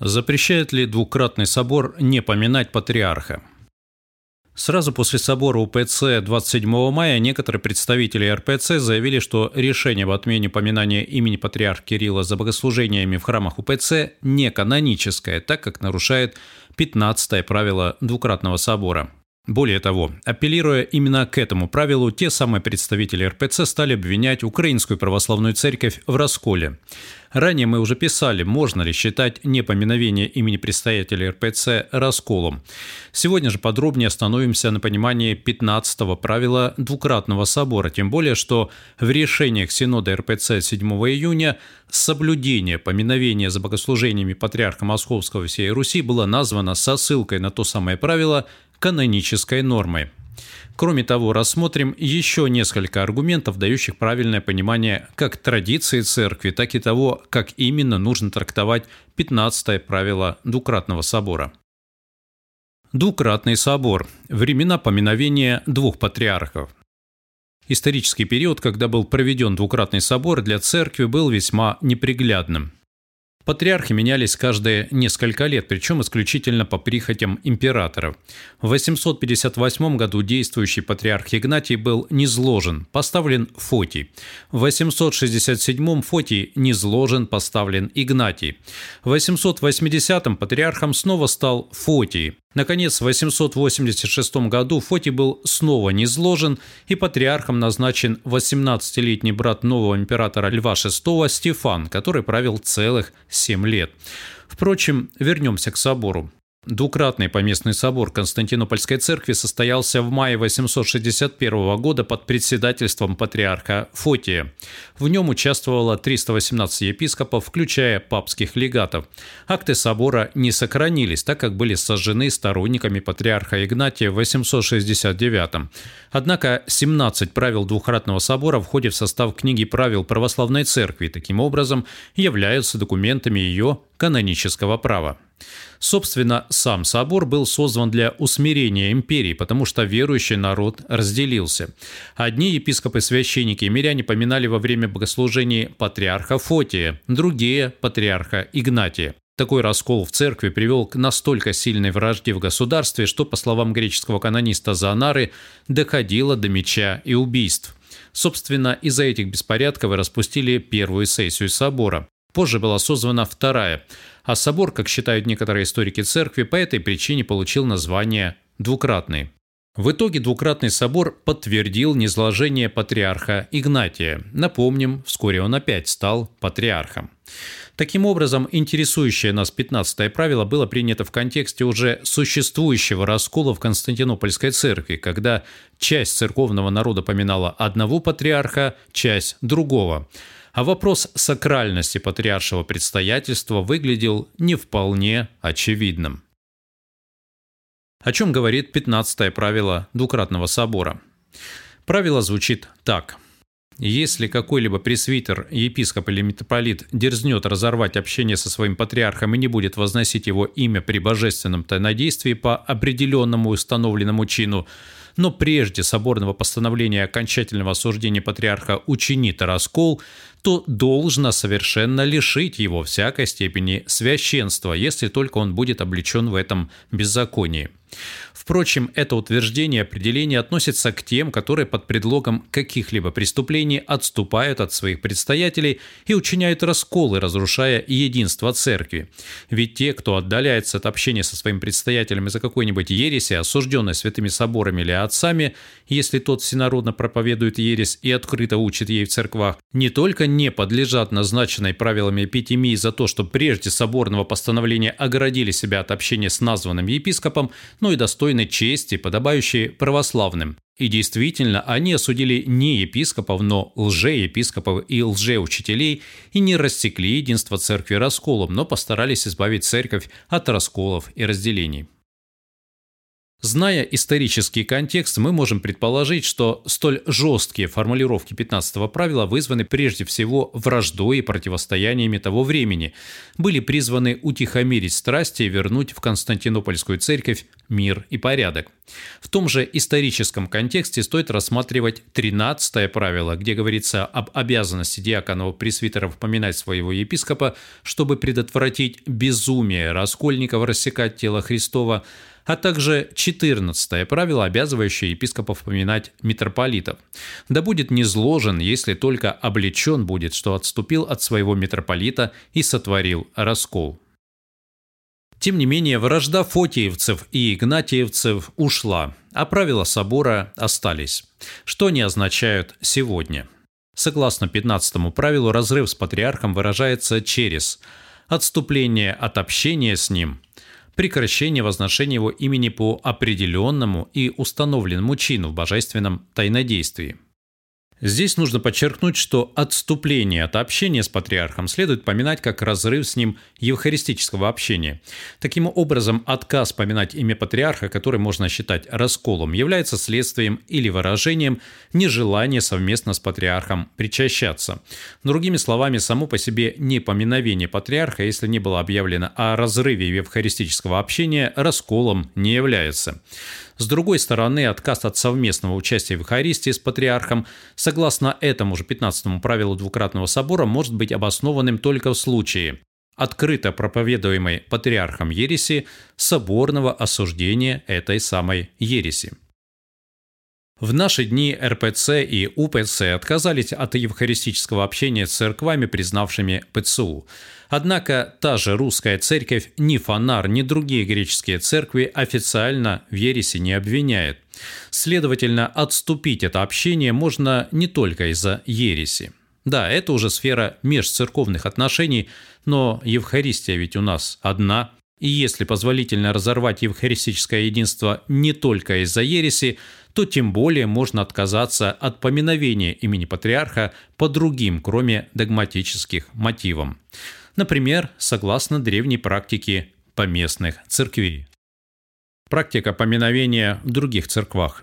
Запрещает ли двукратный собор не поминать патриарха? Сразу после собора УПЦ 27 мая некоторые представители РПЦ заявили, что решение об отмене поминания имени патриарха Кирилла за богослужениями в храмах УПЦ не каноническое, так как нарушает 15 правило двукратного собора. Более того, апеллируя именно к этому правилу, те самые представители РПЦ стали обвинять Украинскую православную церковь в расколе. Ранее мы уже писали, можно ли считать непоминовение имени предстоятелей РПЦ расколом. Сегодня же подробнее остановимся на понимании 15-го правила двукратного собора, тем более, что в решениях Синода РПЦ 7 июня соблюдение поминовения за богослужениями патриарха Московского всей Руси было названо со ссылкой на то самое правило – канонической нормой. Кроме того, рассмотрим еще несколько аргументов, дающих правильное понимание как традиции церкви, так и того, как именно нужно трактовать 15 правило двукратного собора. Двукратный собор – времена поминовения двух патриархов. Исторический период, когда был проведен двукратный собор для церкви, был весьма неприглядным – Патриархи менялись каждые несколько лет, причем исключительно по прихотям императоров. В 858 году действующий патриарх Игнатий был низложен, поставлен Фотий. В 867 Фотий низложен, поставлен Игнатий. В 880 патриархом снова стал Фотий. Наконец, в 886 году Фотий был снова низложен и патриархом назначен 18-летний брат нового императора Льва VI Стефан, который правил целых 7 лет. Впрочем, вернемся к собору. Двукратный поместный собор Константинопольской церкви состоялся в мае 861 года под председательством патриарха Фотия. В нем участвовало 318 епископов, включая папских легатов. Акты собора не сохранились, так как были сожжены сторонниками патриарха Игнатия в 869. Однако 17 правил двухкратного собора входят в состав книги правил православной церкви таким образом являются документами ее канонического права. Собственно, сам собор был создан для усмирения империи, потому что верующий народ разделился. Одни епископы-священники и миряне поминали во время богослужений патриарха Фотия, другие – патриарха Игнатия. Такой раскол в церкви привел к настолько сильной вражде в государстве, что, по словам греческого канониста Занары, доходило до меча и убийств. Собственно, из-за этих беспорядков и распустили первую сессию собора. Позже была созвана вторая, а собор, как считают некоторые историки церкви, по этой причине получил название «двукратный». В итоге двукратный собор подтвердил низложение патриарха Игнатия. Напомним, вскоре он опять стал патриархом. Таким образом, интересующее нас 15 правило было принято в контексте уже существующего раскола в Константинопольской церкви, когда часть церковного народа поминала одного патриарха, часть другого – а вопрос сакральности патриаршего предстоятельства выглядел не вполне очевидным. О чем говорит 15 правило двукратного собора? Правило звучит так. Если какой-либо пресвитер, епископ или митрополит дерзнет разорвать общение со своим патриархом и не будет возносить его имя при божественном тайнодействии по определенному установленному чину, но прежде соборного постановления окончательного осуждения патриарха учинит раскол, то должно совершенно лишить его всякой степени священства, если только он будет облечен в этом беззаконии. Впрочем, это утверждение определения относится к тем, которые под предлогом каких-либо преступлений отступают от своих предстоятелей и учиняют расколы, разрушая единство церкви. Ведь те, кто отдаляется от общения со своим предстоятелем из-за какой-нибудь ереси, осужденной святыми соборами или отцами, если тот всенародно проповедует ересь и открыто учит ей в церквах, не только не подлежат назначенной правилами эпитемии за то, что прежде соборного постановления оградили себя от общения с названным епископом, но и достойны чести, подобающей православным. И действительно, они осудили не епископов, но лжеепископов и лжеучителей и не рассекли единство церкви расколом, но постарались избавить церковь от расколов и разделений. Зная исторический контекст, мы можем предположить, что столь жесткие формулировки 15-го правила вызваны прежде всего враждой и противостояниями того времени, были призваны утихомирить страсти и вернуть в Константинопольскую церковь мир и порядок. В том же историческом контексте стоит рассматривать 13-е правило, где говорится об обязанности диаконов пресвитеров поминать своего епископа, чтобы предотвратить безумие раскольников рассекать тело Христова, а также 14 правило, обязывающее епископов поминать митрополитов. Да будет не зложен, если только облечен будет, что отступил от своего митрополита и сотворил раскол. Тем не менее, вражда фотиевцев и игнатиевцев ушла, а правила собора остались. Что они означают сегодня? Согласно 15 правилу, разрыв с патриархом выражается через отступление от общения с ним – прекращение возношения его имени по определенному и установленному чину в божественном тайнодействии – Здесь нужно подчеркнуть, что отступление от общения с патриархом следует поминать как разрыв с ним евхаристического общения. Таким образом, отказ поминать имя патриарха, который можно считать расколом, является следствием или выражением нежелания совместно с патриархом причащаться. Другими словами, само по себе непоминовение патриарха, если не было объявлено о разрыве евхаристического общения, расколом не является. С другой стороны, отказ от совместного участия в Евхаристии с патриархом, согласно этому же 15 правилу двукратного собора, может быть обоснованным только в случае открыто проповедуемой патриархом ереси соборного осуждения этой самой ереси. В наши дни РПЦ и УПЦ отказались от евхаристического общения с церквами, признавшими ПЦУ. Однако та же русская церковь ни Фонар, ни другие греческие церкви официально в ереси не обвиняет. Следовательно, отступить это общение можно не только из-за ереси. Да, это уже сфера межцерковных отношений, но Евхаристия ведь у нас одна – и если позволительно разорвать евхаристическое единство не только из-за ереси, то тем более можно отказаться от поминовения имени патриарха по другим, кроме догматических мотивам. Например, согласно древней практике поместных церквей. Практика поминовения в других церквах.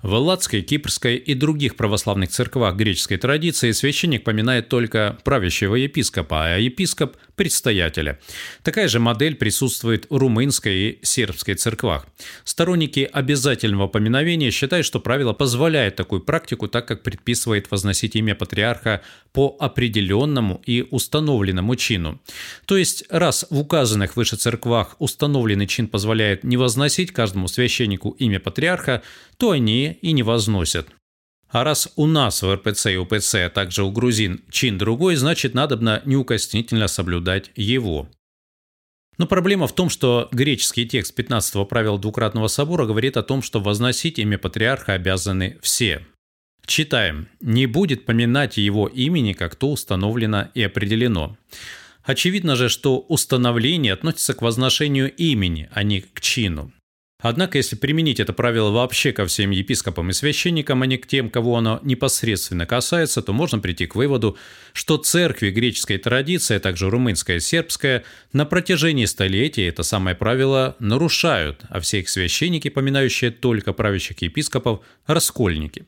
В Элладской, Кипрской и других православных церквах греческой традиции священник поминает только правящего епископа, а епископ – предстоятеля. Такая же модель присутствует в румынской и сербской церквах. Сторонники обязательного поминовения считают, что правило позволяет такую практику, так как предписывает возносить имя патриарха по определенному и установленному чину. То есть, раз в указанных выше церквах установленный чин позволяет не возносить каждому священнику имя патриарха, то они и не возносят. А раз у нас в РПЦ и УПЦ, а также у грузин чин другой, значит, надобно неукоснительно соблюдать его. Но проблема в том, что греческий текст 15-го правила двукратного собора говорит о том, что возносить имя патриарха обязаны все. Читаем. «Не будет поминать его имени, как то установлено и определено». Очевидно же, что установление относится к возношению имени, а не к чину. Однако, если применить это правило вообще ко всем епископам и священникам, а не к тем, кого оно непосредственно касается, то можно прийти к выводу, что церкви греческой традиции, а также румынская и сербская, на протяжении столетий это самое правило нарушают, а все их священники, поминающие только правящих епископов, раскольники.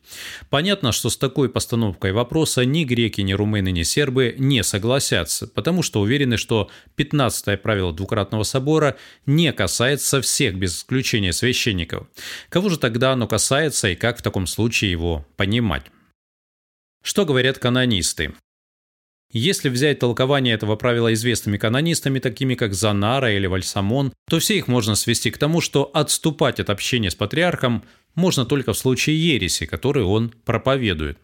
Понятно, что с такой постановкой вопроса ни греки, ни румыны, ни сербы не согласятся, потому что уверены, что 15-е правило двукратного собора не касается всех без исключения обучения священников. Кого же тогда оно касается и как в таком случае его понимать? Что говорят канонисты? Если взять толкование этого правила известными канонистами, такими как Занара или Вальсамон, то все их можно свести к тому, что отступать от общения с патриархом можно только в случае ереси, который он проповедует.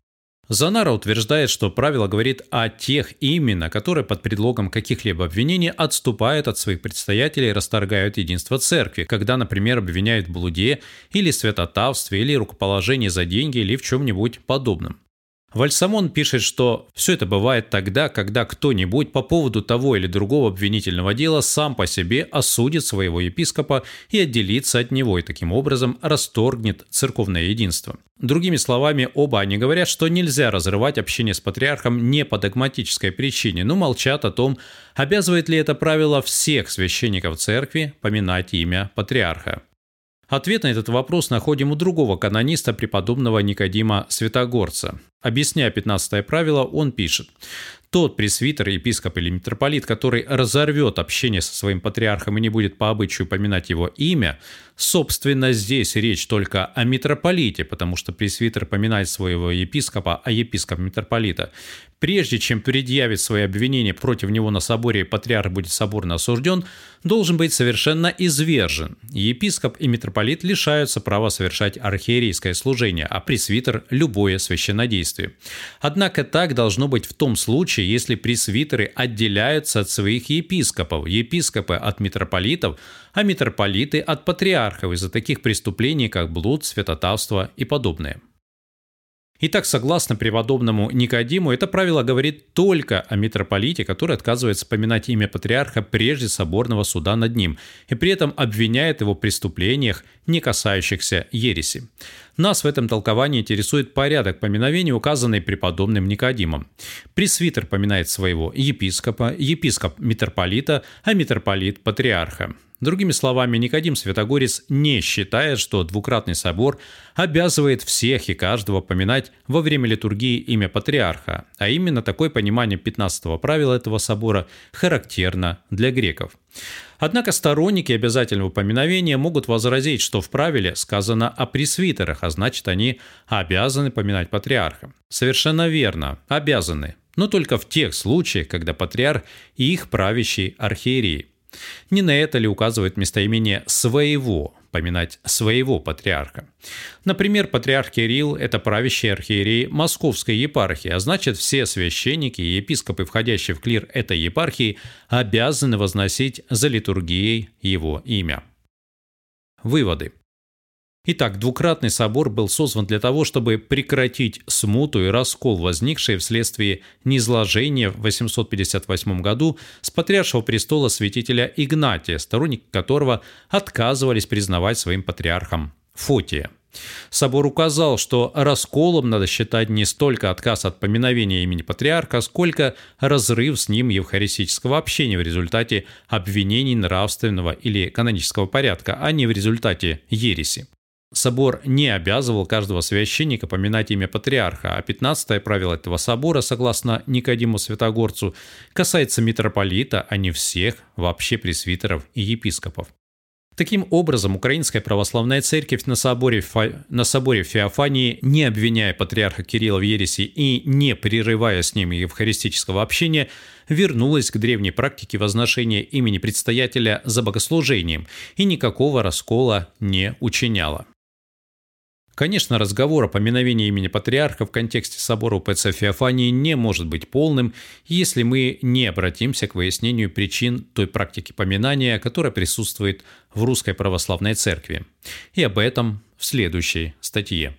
Занара утверждает, что правило говорит о тех именно, которые под предлогом каких-либо обвинений отступают от своих предстоятелей и расторгают единство церкви, когда, например, обвиняют в блуде или святотавстве или рукоположении за деньги или в чем-нибудь подобном. Вальсамон пишет, что все это бывает тогда, когда кто-нибудь по поводу того или другого обвинительного дела сам по себе осудит своего епископа и отделится от него, и таким образом расторгнет церковное единство. Другими словами, оба они говорят, что нельзя разрывать общение с патриархом не по догматической причине, но молчат о том, обязывает ли это правило всех священников церкви поминать имя патриарха. Ответ на этот вопрос находим у другого канониста, преподобного Никодима Святогорца. Объясняя 15 правило, он пишет тот пресвитер, епископ или митрополит, который разорвет общение со своим патриархом и не будет по обычаю поминать его имя, собственно, здесь речь только о митрополите, потому что пресвитер поминает своего епископа, а епископ митрополита. Прежде чем предъявить свои обвинения против него на соборе патриарх будет соборно осужден, должен быть совершенно извержен. Епископ и митрополит лишаются права совершать архиерейское служение, а пресвитер – любое священнодействие. Однако так должно быть в том случае, если пресвитеры отделяются от своих епископов, епископы от митрополитов, а митрополиты от патриархов из-за таких преступлений, как блуд, святотавство и подобное. Итак, согласно преподобному Никодиму, это правило говорит только о митрополите, который отказывается поминать имя патриарха прежде соборного суда над ним, и при этом обвиняет его в преступлениях, не касающихся ереси. Нас в этом толковании интересует порядок поминовения, указанный преподобным Никодимом. Пресвитер поминает своего епископа, епископ митрополита, а митрополит патриарха. Другими словами, Никодим Святогорец не считает, что двукратный собор обязывает всех и каждого поминать во время литургии имя патриарха, а именно такое понимание 15 правила этого собора характерно для греков. Однако сторонники обязательного поминовения могут возразить, что в правиле сказано о пресвитерах, а значит они обязаны поминать патриарха. Совершенно верно, обязаны, но только в тех случаях, когда патриарх и их правящий архиерей – не на это ли указывает местоимение «своего», поминать своего патриарха. Например, патриарх Кирилл – это правящий архиерей Московской епархии, а значит, все священники и епископы, входящие в клир этой епархии, обязаны возносить за литургией его имя. Выводы. Итак, двукратный собор был создан для того, чтобы прекратить смуту и раскол, возникшие вследствие низложения в 858 году с патриаршего престола святителя Игнатия, сторонники которого отказывались признавать своим патриархом Фотия. Собор указал, что расколом надо считать не столько отказ от поминовения имени патриарха, сколько разрыв с ним евхаристического общения в результате обвинений нравственного или канонического порядка, а не в результате ереси. Собор не обязывал каждого священника поминать имя патриарха, а 15 правило этого собора, согласно Никодиму Святогорцу, касается митрополита, а не всех вообще пресвитеров и епископов. Таким образом, Украинская Православная Церковь на соборе, на соборе Феофании, не обвиняя патриарха Кирилла в ереси и не прерывая с ним евхаристического общения, вернулась к древней практике возношения имени предстоятеля за богослужением и никакого раскола не учиняла. Конечно, разговор о поминовении имени патриарха в контексте собора УПЦ Феофании не может быть полным, если мы не обратимся к выяснению причин той практики поминания, которая присутствует в Русской Православной Церкви. И об этом в следующей статье.